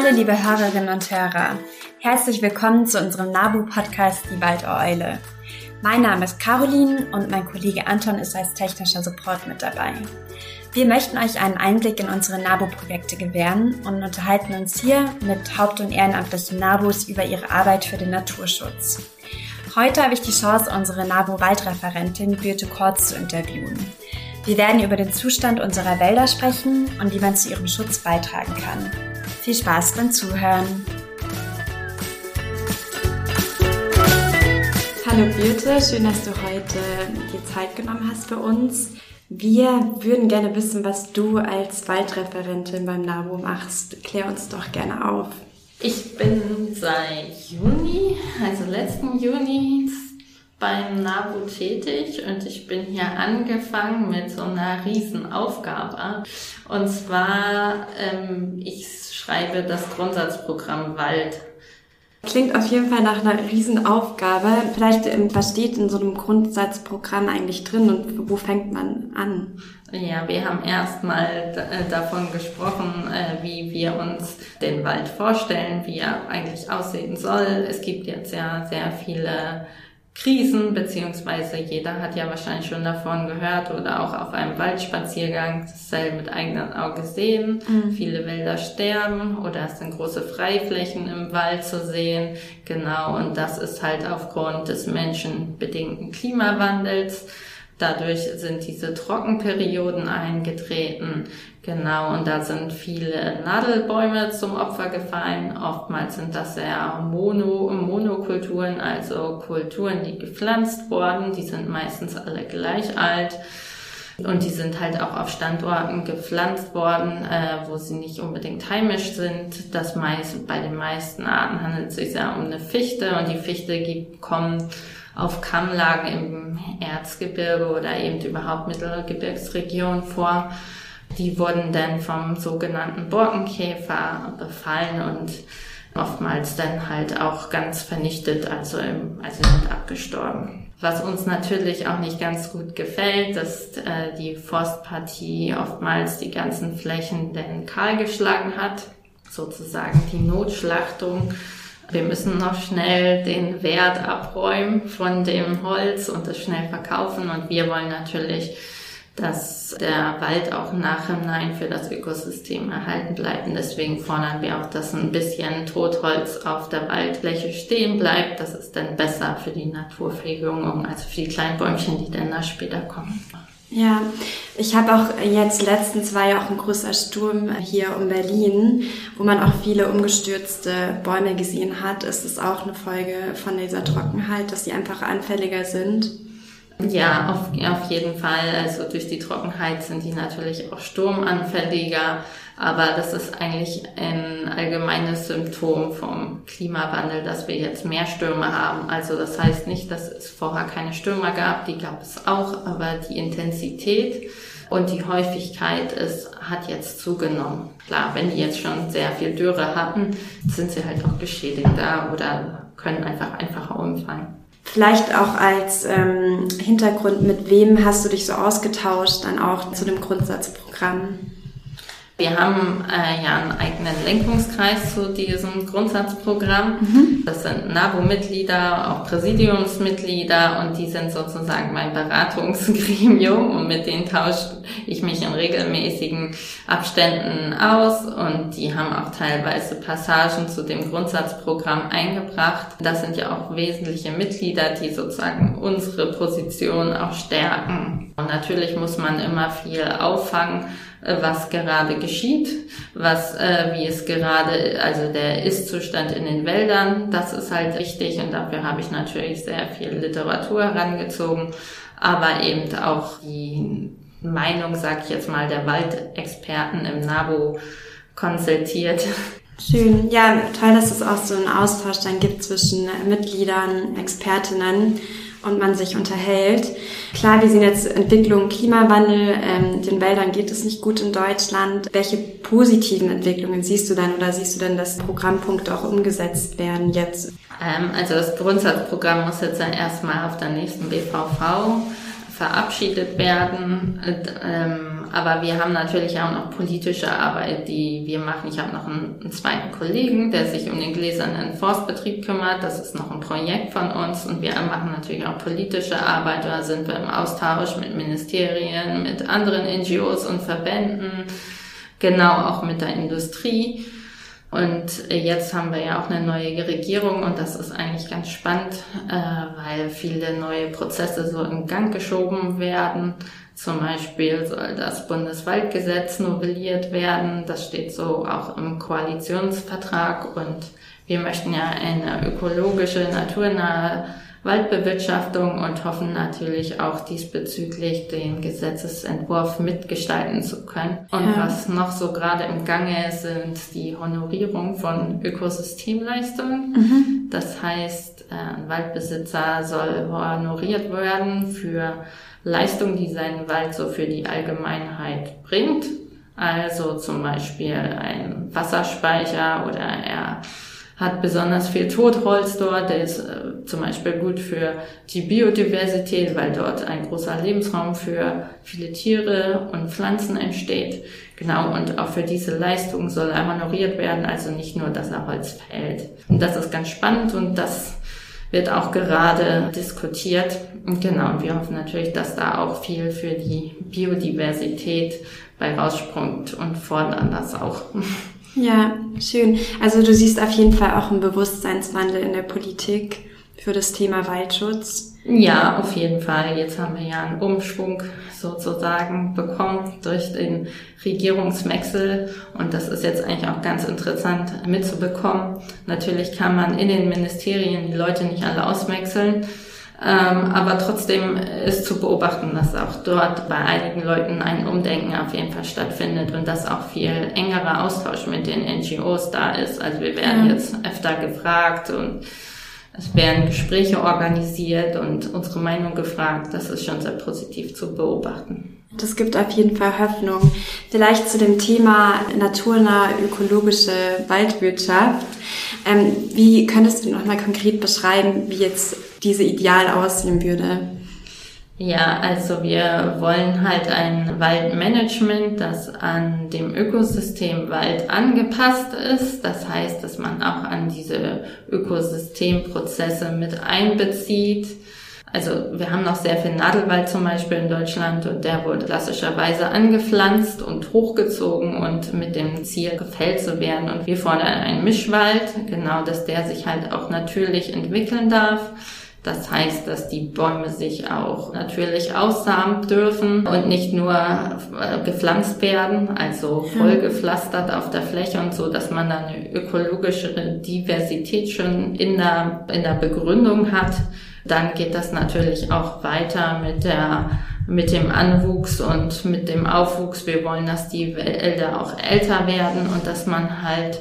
Hallo liebe Hörerinnen und Hörer, herzlich willkommen zu unserem NABU-Podcast Die Waldeule. Mein Name ist Caroline und mein Kollege Anton ist als technischer Support mit dabei. Wir möchten euch einen Einblick in unsere NABU-Projekte gewähren und unterhalten uns hier mit haupt- und ehrenamtlichen NABUs über ihre Arbeit für den Naturschutz. Heute habe ich die Chance, unsere NABU-Waldreferentin Birte Kortz zu interviewen. Wir werden über den Zustand unserer Wälder sprechen und wie man zu ihrem Schutz beitragen kann. Viel Spaß beim Zuhören. Hallo Birte, schön, dass du heute die Zeit genommen hast für uns. Wir würden gerne wissen, was du als Waldreferentin beim NABU machst. Klär uns doch gerne auf. Ich bin seit Juni, also letzten Juni, beim NABU tätig und ich bin hier angefangen mit so einer Riesenaufgabe. Und zwar, ähm, ich schreibe das Grundsatzprogramm Wald. Klingt auf jeden Fall nach einer Riesenaufgabe. Vielleicht, ähm, was steht in so einem Grundsatzprogramm eigentlich drin und wo fängt man an? Ja, wir haben erstmal äh, davon gesprochen, äh, wie wir uns den Wald vorstellen, wie er eigentlich aussehen soll. Es gibt jetzt ja sehr viele Krisen, beziehungsweise jeder hat ja wahrscheinlich schon davon gehört oder auch auf einem Waldspaziergang dasselbe mit eigenen Augen gesehen. Mhm. Viele Wälder sterben oder es sind große Freiflächen im Wald zu sehen. Genau, und das ist halt aufgrund des menschenbedingten Klimawandels. Dadurch sind diese Trockenperioden eingetreten. Genau, und da sind viele Nadelbäume zum Opfer gefallen. Oftmals sind das sehr Mono, Monokulturen, also Kulturen, die gepflanzt wurden. Die sind meistens alle gleich alt. Und die sind halt auch auf Standorten gepflanzt worden, äh, wo sie nicht unbedingt heimisch sind. Das meist, bei den meisten Arten handelt es sich ja um eine Fichte und die Fichte gibt, kommen auf Kammlagen im Erzgebirge oder eben überhaupt Mittelgebirgsregion vor. Die wurden dann vom sogenannten Borkenkäfer befallen und oftmals dann halt auch ganz vernichtet, also, im, also sind abgestorben. Was uns natürlich auch nicht ganz gut gefällt, dass äh, die Forstpartie oftmals die ganzen Flächen denn kahlgeschlagen hat, sozusagen die Notschlachtung. Wir müssen noch schnell den Wert abräumen von dem Holz und es schnell verkaufen und wir wollen natürlich dass der Wald auch nachhinein für das Ökosystem erhalten bleibt. Und deswegen fordern wir auch, dass ein bisschen Totholz auf der Waldfläche stehen bleibt. Das ist dann besser für die Naturverjüngung, also für die kleinen Bäumchen, die dann da später kommen. Ja, ich habe auch jetzt letztens war ja auch ein großer Sturm hier um Berlin, wo man auch viele umgestürzte Bäume gesehen hat. Ist es auch eine Folge von dieser Trockenheit, dass sie einfach anfälliger sind? Ja, auf, auf jeden Fall. Also durch die Trockenheit sind die natürlich auch sturmanfälliger. Aber das ist eigentlich ein allgemeines Symptom vom Klimawandel, dass wir jetzt mehr Stürme haben. Also das heißt nicht, dass es vorher keine Stürme gab, die gab es auch, aber die Intensität und die Häufigkeit ist, hat jetzt zugenommen. Klar, wenn die jetzt schon sehr viel Dürre hatten, sind sie halt auch geschädigter oder können einfach einfacher umfallen. Vielleicht auch als ähm, Hintergrund, mit wem hast du dich so ausgetauscht, dann auch zu dem Grundsatzprogramm? Wir haben äh, ja einen eigenen Lenkungskreis zu diesem Grundsatzprogramm. Mhm. Das sind NABU-Mitglieder, auch Präsidiumsmitglieder und die sind sozusagen mein Beratungsgremium und mit denen tausche ich mich in regelmäßigen Abständen aus und die haben auch teilweise Passagen zu dem Grundsatzprogramm eingebracht. Das sind ja auch wesentliche Mitglieder, die sozusagen unsere Position auch stärken. Und natürlich muss man immer viel auffangen was gerade geschieht, was, äh, wie es gerade, also der Ist-Zustand in den Wäldern, das ist halt wichtig und dafür habe ich natürlich sehr viel Literatur herangezogen, aber eben auch die Meinung, sag ich jetzt mal, der Waldexperten im NABU konsultiert. Schön. Ja, toll, dass es auch so einen Austausch dann gibt zwischen Mitgliedern, Expertinnen und man sich unterhält. Klar, wir sehen jetzt Entwicklung, Klimawandel, ähm, den Wäldern geht es nicht gut in Deutschland. Welche positiven Entwicklungen siehst du dann oder siehst du denn, dass Programmpunkte auch umgesetzt werden jetzt? Ähm, also das Grundsatzprogramm muss jetzt erstmal auf der nächsten BVV verabschiedet werden. Ähm, aber wir haben natürlich auch noch politische Arbeit, die wir machen. Ich habe noch einen, einen, zweiten Kollegen, der sich um den gläsernen Forstbetrieb kümmert. Das ist noch ein Projekt von uns und wir machen natürlich auch politische Arbeit. Da sind wir im Austausch mit Ministerien, mit anderen NGOs und Verbänden, genau auch mit der Industrie. Und jetzt haben wir ja auch eine neue Regierung und das ist eigentlich ganz spannend, äh, weil viele neue Prozesse so in Gang geschoben werden. Zum Beispiel soll das Bundeswaldgesetz novelliert werden. Das steht so auch im Koalitionsvertrag und wir möchten ja eine ökologische, naturnahe Waldbewirtschaftung und hoffen natürlich auch diesbezüglich den Gesetzesentwurf mitgestalten zu können. Und ja. was noch so gerade im Gange ist, sind die Honorierung von Ökosystemleistungen. Mhm. Das heißt, äh, ein Waldbesitzer soll honoriert werden für Leistungen, die seinen Wald so für die Allgemeinheit bringt. Also zum Beispiel ein Wasserspeicher oder er hat besonders viel Totholz dort. Der ist äh, zum Beispiel gut für die Biodiversität, weil dort ein großer Lebensraum für viele Tiere und Pflanzen entsteht. Genau, und auch für diese Leistung soll er honoriert werden, also nicht nur, dass er Holz fällt. Und das ist ganz spannend und das wird auch gerade diskutiert. Und genau, und wir hoffen natürlich, dass da auch viel für die Biodiversität bei raussprungt und fordern das auch. Ja, schön. Also du siehst auf jeden Fall auch einen Bewusstseinswandel in der Politik für das Thema Waldschutz. Ja, auf jeden Fall. Jetzt haben wir ja einen Umschwung sozusagen bekommen durch den Regierungswechsel und das ist jetzt eigentlich auch ganz interessant mitzubekommen. Natürlich kann man in den Ministerien die Leute nicht alle auswechseln, ähm, aber trotzdem ist zu beobachten, dass auch dort bei einigen Leuten ein Umdenken auf jeden Fall stattfindet und dass auch viel engerer Austausch mit den NGOs da ist. Also wir werden ja. jetzt öfter gefragt und es werden Gespräche organisiert und unsere Meinung gefragt. Das ist schon sehr positiv zu beobachten. Das gibt auf jeden Fall Hoffnung. Vielleicht zu dem Thema naturnah ökologische Waldwirtschaft. Ähm, wie könntest du noch mal konkret beschreiben, wie jetzt diese ideal aussehen würde? Ja, also wir wollen halt ein Waldmanagement, das an dem Ökosystem Wald angepasst ist. Das heißt, dass man auch an diese Ökosystemprozesse mit einbezieht. Also wir haben noch sehr viel Nadelwald zum Beispiel in Deutschland und der wurde klassischerweise angepflanzt und hochgezogen und mit dem Ziel gefällt zu werden. Und wir fordern einen Mischwald, genau, dass der sich halt auch natürlich entwickeln darf das heißt, dass die Bäume sich auch natürlich aussamen dürfen und nicht nur äh, gepflanzt werden, also voll gepflastert auf der Fläche und so, dass man dann eine ökologischere Diversität schon in der, in der Begründung hat. Dann geht das natürlich auch weiter mit der mit dem Anwuchs und mit dem Aufwuchs. Wir wollen, dass die Wälder auch älter werden und dass man halt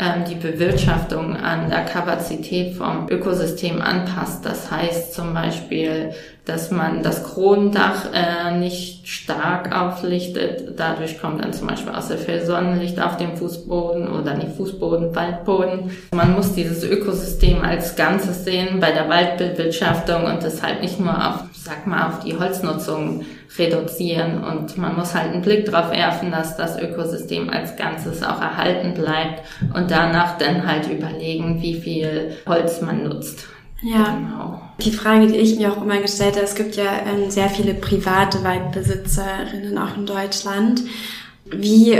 ähm, die Bewirtschaftung an der Kapazität vom Ökosystem anpasst. Das heißt zum Beispiel, dass man das Kronendach äh, nicht stark auflichtet. Dadurch kommt dann zum Beispiel aus der viel Sonnenlicht auf dem Fußboden oder nicht Fußboden, Waldboden. Man muss dieses Ökosystem als Ganzes sehen bei der Waldbewirtschaftung und deshalb nicht nur auf, sag mal, auf die Holznutzung reduzieren. Und man muss halt einen Blick darauf werfen, dass das Ökosystem als Ganzes auch erhalten bleibt und danach dann halt überlegen, wie viel Holz man nutzt. Ja. Genau. Die Frage, die ich mir auch immer gestellt habe, es gibt ja ähm, sehr viele private Waldbesitzerinnen auch in Deutschland. Wie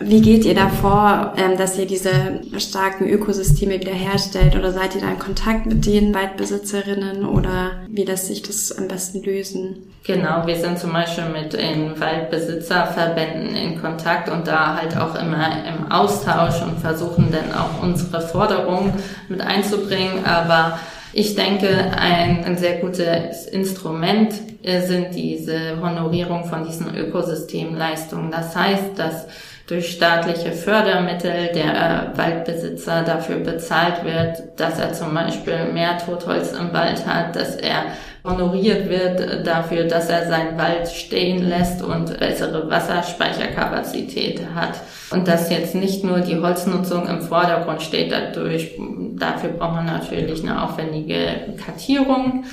wie geht ihr da vor, ähm, dass ihr diese starken Ökosysteme wiederherstellt? Oder seid ihr da in Kontakt mit den Waldbesitzerinnen oder wie lässt sich das am besten lösen? Genau, wir sind zum Beispiel mit den Waldbesitzerverbänden in Kontakt und da halt auch immer im Austausch und versuchen dann auch unsere Forderungen mit einzubringen. Aber ich denke, ein, ein sehr gutes Instrument sind diese Honorierung von diesen Ökosystemleistungen. Das heißt, dass durch staatliche Fördermittel der äh, Waldbesitzer dafür bezahlt wird, dass er zum Beispiel mehr Totholz im Wald hat, dass er honoriert wird dafür, dass er seinen Wald stehen lässt und bessere Wasserspeicherkapazität hat. Und dass jetzt nicht nur die Holznutzung im Vordergrund steht dadurch. Dafür braucht man natürlich eine aufwendige Kartierung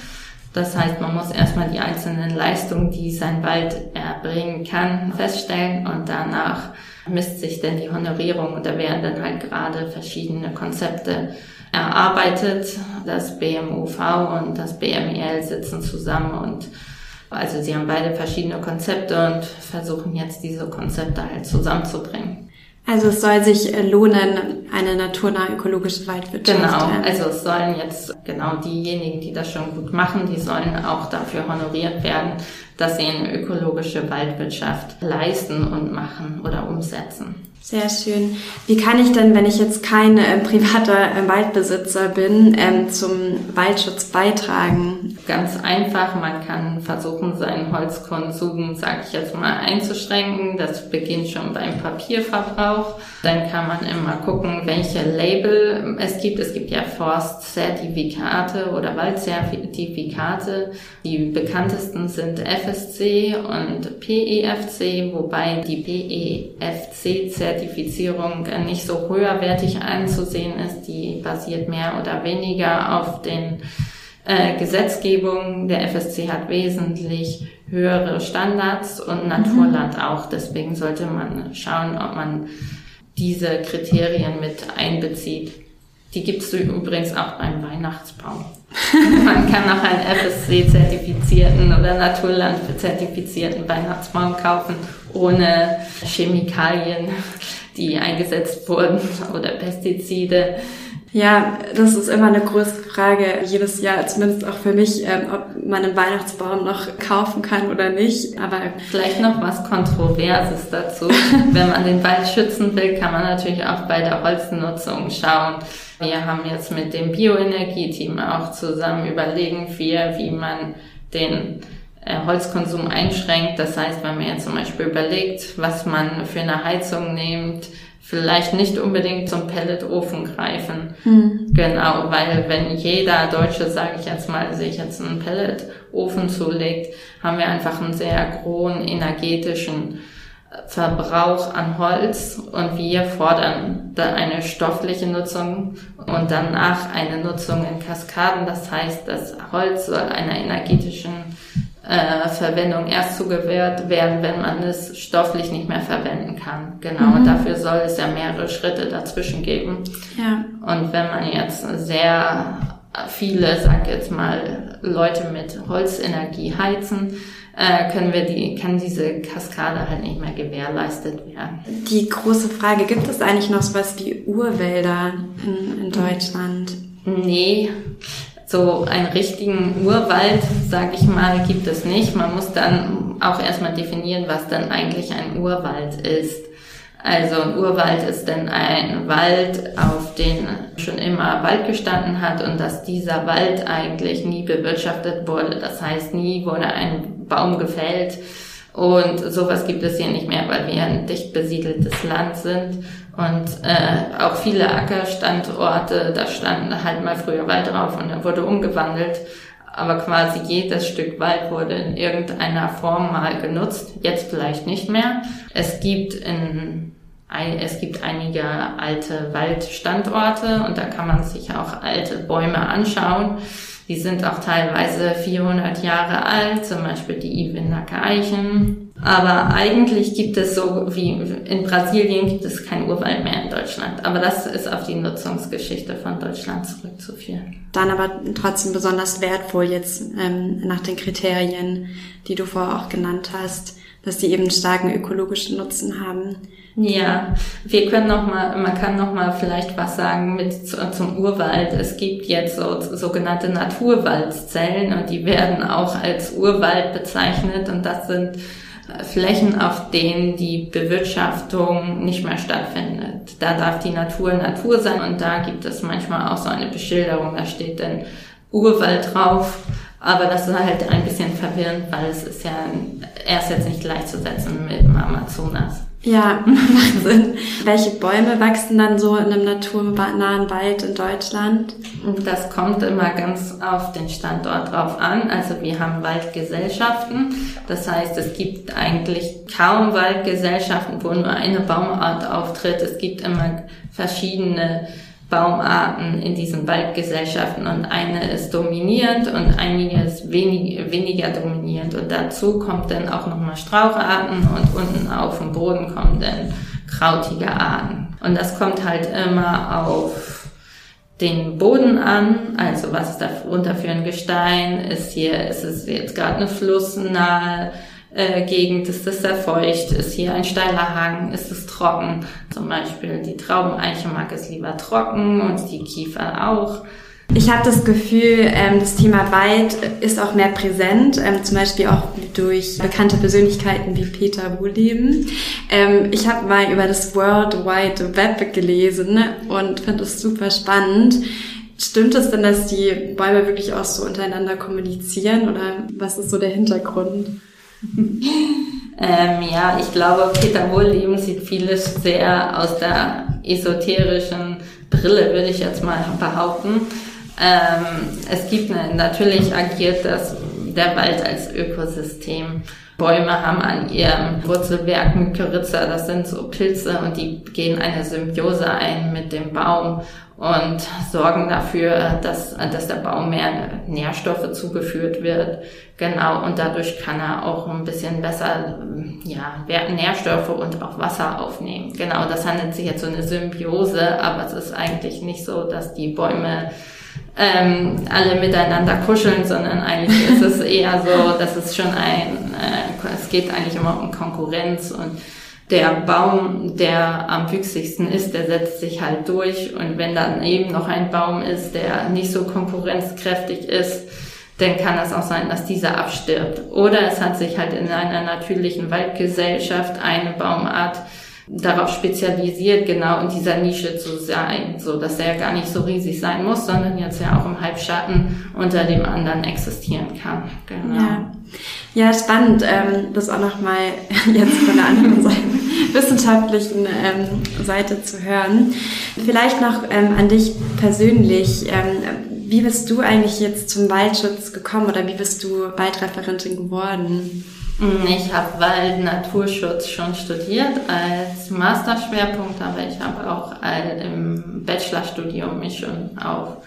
Das heißt, man muss erstmal die einzelnen Leistungen, die sein Wald erbringen kann, feststellen und danach misst sich denn die Honorierung und da werden dann halt gerade verschiedene Konzepte erarbeitet. Das BMUV und das BMEL sitzen zusammen und also sie haben beide verschiedene Konzepte und versuchen jetzt diese Konzepte halt zusammenzubringen. Also es soll sich lohnen, eine naturnahe ökologische Waldwirtschaft. Genau, also es sollen jetzt genau diejenigen, die das schon gut machen, die sollen auch dafür honoriert werden, dass sie eine ökologische Waldwirtschaft leisten und machen oder umsetzen. Sehr schön. Wie kann ich denn, wenn ich jetzt kein äh, privater äh, Waldbesitzer bin, ähm, zum Waldschutz beitragen? Ganz einfach, man kann versuchen, seinen Holzkonsum, sage ich jetzt mal, einzuschränken. Das beginnt schon beim Papierverbrauch. Dann kann man immer gucken, welche Label es gibt. Es gibt ja Forstzertifikate oder Waldzertifikate. Die bekanntesten sind FSC und PEFC, wobei die PEFC-Zertifikate Zertifizierung nicht so höherwertig anzusehen ist. Die basiert mehr oder weniger auf den äh, Gesetzgebungen. Der FSC hat wesentlich höhere Standards und Naturland mhm. auch. Deswegen sollte man schauen, ob man diese Kriterien mit einbezieht. Die gibt es übrigens auch beim Weihnachtsbaum. Man kann auch einen FSC-zertifizierten oder Naturland-zertifizierten Weihnachtsbaum kaufen, ohne Chemikalien, die eingesetzt wurden oder Pestizide. Ja, das ist immer eine große Frage jedes Jahr, zumindest auch für mich, ähm, ob man einen Weihnachtsbaum noch kaufen kann oder nicht. Aber vielleicht noch was Kontroverses dazu. Wenn man den Wald schützen will, kann man natürlich auch bei der Holznutzung schauen. Wir haben jetzt mit dem Bioenergieteam auch zusammen überlegen wir, wie man den äh, Holzkonsum einschränkt. Das heißt, wenn man jetzt zum Beispiel überlegt, was man für eine Heizung nimmt, vielleicht nicht unbedingt zum Pelletofen greifen. Mhm. Genau, weil wenn jeder Deutsche, sage ich jetzt mal, sich jetzt einen Pelletofen zulegt, haben wir einfach einen sehr hohen energetischen äh, Verbrauch an Holz und wir fordern da eine stoffliche Nutzung und danach eine Nutzung in Kaskaden. Das heißt, das Holz soll einer energetischen äh, Verwendung erst zugewährt werden, wenn man es stofflich nicht mehr verwenden kann. Genau, mhm. und dafür soll es ja mehrere Schritte dazwischen geben. Ja. Und wenn man jetzt sehr viele, sag jetzt mal, Leute mit Holzenergie heizen, äh, können wir die, kann diese Kaskade halt nicht mehr gewährleistet werden. Die große Frage, gibt es eigentlich noch sowas wie Urwälder in, in Deutschland? Nee, so einen richtigen Urwald, sag ich mal, gibt es nicht. Man muss dann auch erstmal definieren, was dann eigentlich ein Urwald ist. Also ein Urwald ist dann ein Wald, auf den schon immer Wald gestanden hat und dass dieser Wald eigentlich nie bewirtschaftet wurde. Das heißt, nie wurde ein Baum gefällt und sowas gibt es hier nicht mehr, weil wir ein dicht besiedeltes Land sind und äh, auch viele Ackerstandorte, da standen halt mal früher Wald drauf und er wurde umgewandelt. Aber quasi jedes Stück Wald wurde in irgendeiner Form mal genutzt, jetzt vielleicht nicht mehr. Es gibt in es gibt einige alte Waldstandorte und da kann man sich auch alte Bäume anschauen. Die sind auch teilweise 400 Jahre alt, zum Beispiel die Iwinaka Eichen. Aber eigentlich gibt es so wie in Brasilien gibt es kein Urwald mehr in Deutschland. Aber das ist auf die Nutzungsgeschichte von Deutschland zurückzuführen. Dann aber trotzdem besonders wertvoll jetzt ähm, nach den Kriterien, die du vorher auch genannt hast, dass die eben starken ökologischen Nutzen haben. Ja, wir können noch mal, man kann noch mal vielleicht was sagen mit zum Urwald. Es gibt jetzt so sogenannte Naturwaldzellen und die werden auch als Urwald bezeichnet und das sind Flächen, auf denen die Bewirtschaftung nicht mehr stattfindet. Da darf die Natur Natur sein und da gibt es manchmal auch so eine Beschilderung, da steht dann Urwald drauf. Aber das ist halt ein bisschen verwirrend, weil es ist ja erst jetzt nicht gleichzusetzen mit dem Amazonas. Ja, macht Sinn. Welche Bäume wachsen dann so in einem naturnahen Wald in Deutschland? Das kommt immer ganz auf den Standort drauf an. Also wir haben Waldgesellschaften. Das heißt, es gibt eigentlich kaum Waldgesellschaften, wo nur eine Baumart auftritt. Es gibt immer verschiedene Baumarten in diesen Waldgesellschaften und eine ist dominierend und eine ist wenig, weniger dominierend und dazu kommt dann auch nochmal Straucharten und unten auf dem Boden kommen dann krautige Arten. Und das kommt halt immer auf den Boden an, also was ist da runter für ein Gestein, ist hier, ist es jetzt gerade eine flussnahe äh, Gegend, ist es sehr feucht, ist hier ein steiler Hang, ist es trocken, zum Beispiel die Traubeneiche mag es lieber trocken und die Kiefer auch. Ich habe das Gefühl, ähm, das Thema Wald ist auch mehr präsent, ähm, zum Beispiel auch durch bekannte Persönlichkeiten wie Peter Wohleben. Ähm, ich habe mal über das World Wide Web gelesen und finde es super spannend. Stimmt es denn, dass die Bäume wirklich auch so untereinander kommunizieren oder was ist so der Hintergrund? ähm, ja, ich glaube, Peter Wohleben sieht vieles sehr aus der esoterischen Brille, würde ich jetzt mal behaupten. Ähm, es gibt eine, natürlich agiert das, der Wald als Ökosystem. Bäume haben an ihrem Wurzelwerk Mykorrhiza, das sind so Pilze und die gehen eine Symbiose ein mit dem Baum und sorgen dafür, dass, dass der Baum mehr Nährstoffe zugeführt wird. Genau, und dadurch kann er auch ein bisschen besser ja, Nährstoffe und auch Wasser aufnehmen. Genau, das handelt sich jetzt so eine Symbiose, aber es ist eigentlich nicht so, dass die Bäume ähm, alle miteinander kuscheln, sondern eigentlich ist es eher so, dass es schon ein, äh, es geht eigentlich immer um Konkurrenz und der Baum, der am wüchsigsten ist, der setzt sich halt durch und wenn dann eben noch ein Baum ist, der nicht so konkurrenzkräftig ist, dann kann es auch sein, dass dieser abstirbt. Oder es hat sich halt in einer natürlichen Waldgesellschaft eine Baumart darauf spezialisiert, genau in dieser Nische zu sein, so dass er gar nicht so riesig sein muss, sondern jetzt ja auch im Halbschatten unter dem anderen existieren kann. Genau. Ja. Ja, spannend, ähm, das auch nochmal jetzt von der anderen Seite, wissenschaftlichen ähm, Seite zu hören. Vielleicht noch ähm, an dich persönlich. Ähm, wie bist du eigentlich jetzt zum Waldschutz gekommen oder wie bist du Waldreferentin geworden? Ich habe Wald Naturschutz schon studiert als Masterschwerpunkt, aber ich habe auch im Bachelorstudium mich schon auf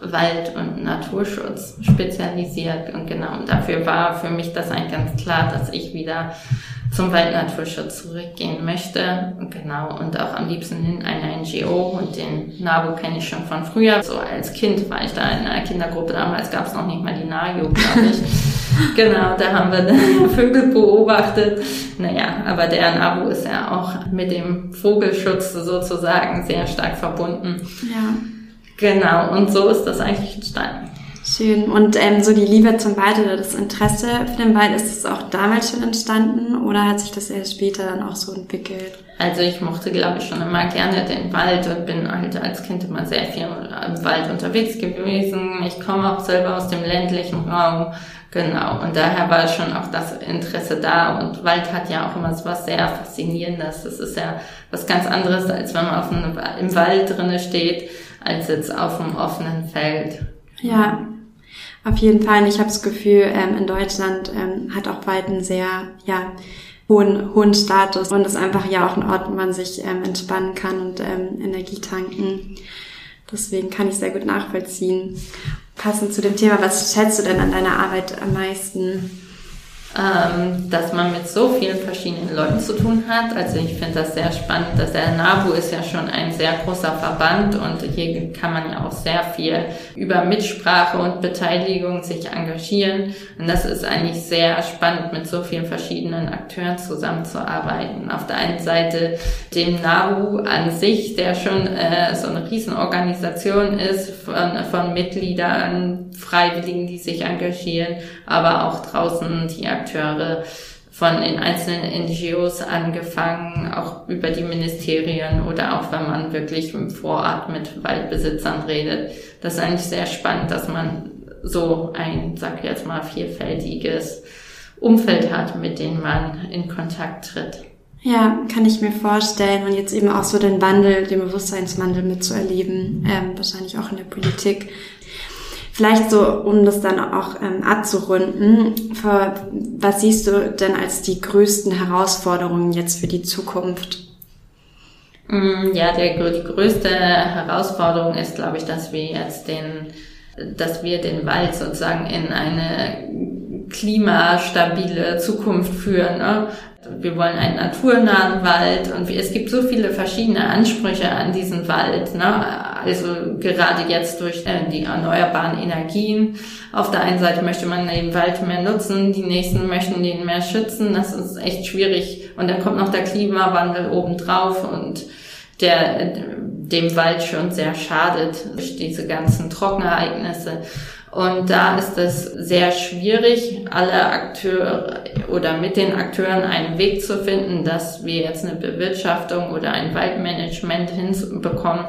Wald- und Naturschutz spezialisiert und genau und dafür war für mich das eigentlich ganz klar, dass ich wieder zum Waldnaturschutz zurückgehen möchte. Genau, und auch am liebsten in einer NGO und den NABU kenne ich schon von früher. So als Kind war ich da in einer Kindergruppe, damals gab es noch nicht mal die NAJO, glaube ich. genau, da haben wir Vögel beobachtet. Naja, aber der NABU ist ja auch mit dem Vogelschutz sozusagen sehr stark verbunden. Ja. Genau, und so ist das eigentlich entstanden. Schön. Und ähm, so die Liebe zum Wald oder das Interesse für den Wald, ist es auch damals schon entstanden oder hat sich das erst später dann auch so entwickelt? Also ich mochte, glaube ich, schon immer gerne den Wald und bin halt als Kind immer sehr viel im Wald unterwegs gewesen. Ich komme auch selber aus dem ländlichen Raum. Genau, und daher war schon auch das Interesse da. Und Wald hat ja auch immer so was sehr Faszinierendes. Das ist ja was ganz anderes, als wenn man auf einem, im Wald drinne steht, als jetzt auf einem offenen Feld. Ja, auf jeden Fall. Und ich habe das Gefühl, ähm, in Deutschland ähm, hat auch Wald einen sehr, ja, hohen, hohen Status und ist einfach ja auch ein Ort, wo man sich ähm, entspannen kann und ähm, Energie tanken. Deswegen kann ich sehr gut nachvollziehen. Passend zu dem Thema, was schätzt du denn an deiner Arbeit am meisten? Ähm, dass man mit so vielen verschiedenen Leuten zu tun hat. Also ich finde das sehr spannend, dass der NABU ist ja schon ein sehr großer Verband und hier kann man ja auch sehr viel über Mitsprache und Beteiligung sich engagieren. Und das ist eigentlich sehr spannend, mit so vielen verschiedenen Akteuren zusammenzuarbeiten. Auf der einen Seite dem NABU an sich, der schon äh, so eine Riesenorganisation ist von, von Mitgliedern, Freiwilligen, die sich engagieren, aber auch draußen die Akteure von den einzelnen NGOs angefangen, auch über die Ministerien oder auch wenn man wirklich im Vorort mit Waldbesitzern redet. Das ist eigentlich sehr spannend, dass man so ein, sag jetzt mal, vielfältiges Umfeld hat, mit dem man in Kontakt tritt. Ja, kann ich mir vorstellen. Und jetzt eben auch so den Wandel, den Bewusstseinswandel mitzuerleben, ähm, wahrscheinlich auch in der Politik. Vielleicht so, um das dann auch ähm, abzurunden, für, was siehst du denn als die größten Herausforderungen jetzt für die Zukunft? Mm, ja, die größte Herausforderung ist, glaube ich, dass wir jetzt den, dass wir den Wald sozusagen in eine klimastabile Zukunft führen. Ne? wir wollen einen naturnahen Wald und es gibt so viele verschiedene Ansprüche an diesen Wald. Ne? Also gerade jetzt durch äh, die erneuerbaren Energien. Auf der einen Seite möchte man den Wald mehr nutzen, die nächsten möchten den mehr schützen. Das ist echt schwierig. Und dann kommt noch der Klimawandel obendrauf und der dem Wald schon sehr schadet durch diese ganzen Trockenereignisse. Und da ist es sehr schwierig, alle Akteure oder mit den Akteuren einen Weg zu finden, dass wir jetzt eine Bewirtschaftung oder ein Waldmanagement hinbekommen,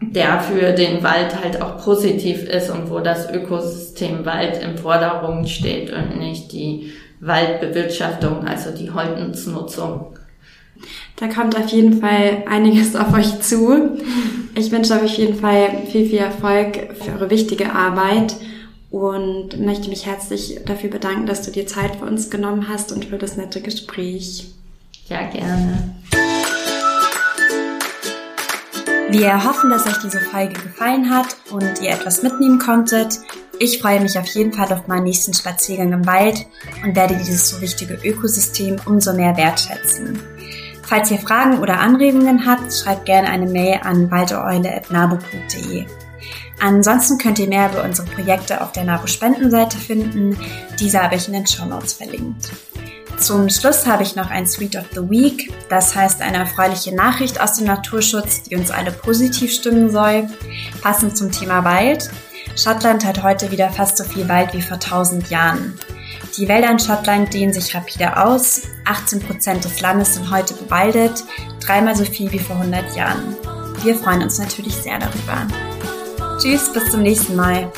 der für den Wald halt auch positiv ist und wo das Ökosystem Wald im Vordergrund steht und nicht die Waldbewirtschaftung, also die Holznutzung. Da kommt auf jeden Fall einiges auf euch zu. Ich wünsche euch auf jeden Fall viel, viel Erfolg für eure wichtige Arbeit und möchte mich herzlich dafür bedanken, dass du dir Zeit für uns genommen hast und für das nette Gespräch. Ja, gerne. Wir hoffen, dass euch diese Folge gefallen hat und ihr etwas mitnehmen konntet. Ich freue mich auf jeden Fall auf meinen nächsten Spaziergang im Wald und werde dieses so wichtige Ökosystem umso mehr wertschätzen. Falls ihr Fragen oder Anregungen habt, schreibt gerne eine Mail an waldeeule.nabu.de. Ansonsten könnt ihr mehr über unsere Projekte auf der NABU Spendenseite finden. Diese habe ich in den Show Notes verlinkt. Zum Schluss habe ich noch ein Sweet of the Week, das heißt eine erfreuliche Nachricht aus dem Naturschutz, die uns alle positiv stimmen soll. Passend zum Thema Wald. Schottland hat heute wieder fast so viel Wald wie vor 1000 Jahren. Die Wälder in Schottland dehnen sich rapide aus. 18 Prozent des Landes sind heute bewaldet, dreimal so viel wie vor 100 Jahren. Wir freuen uns natürlich sehr darüber. Tschüss, bis zum nächsten Mal.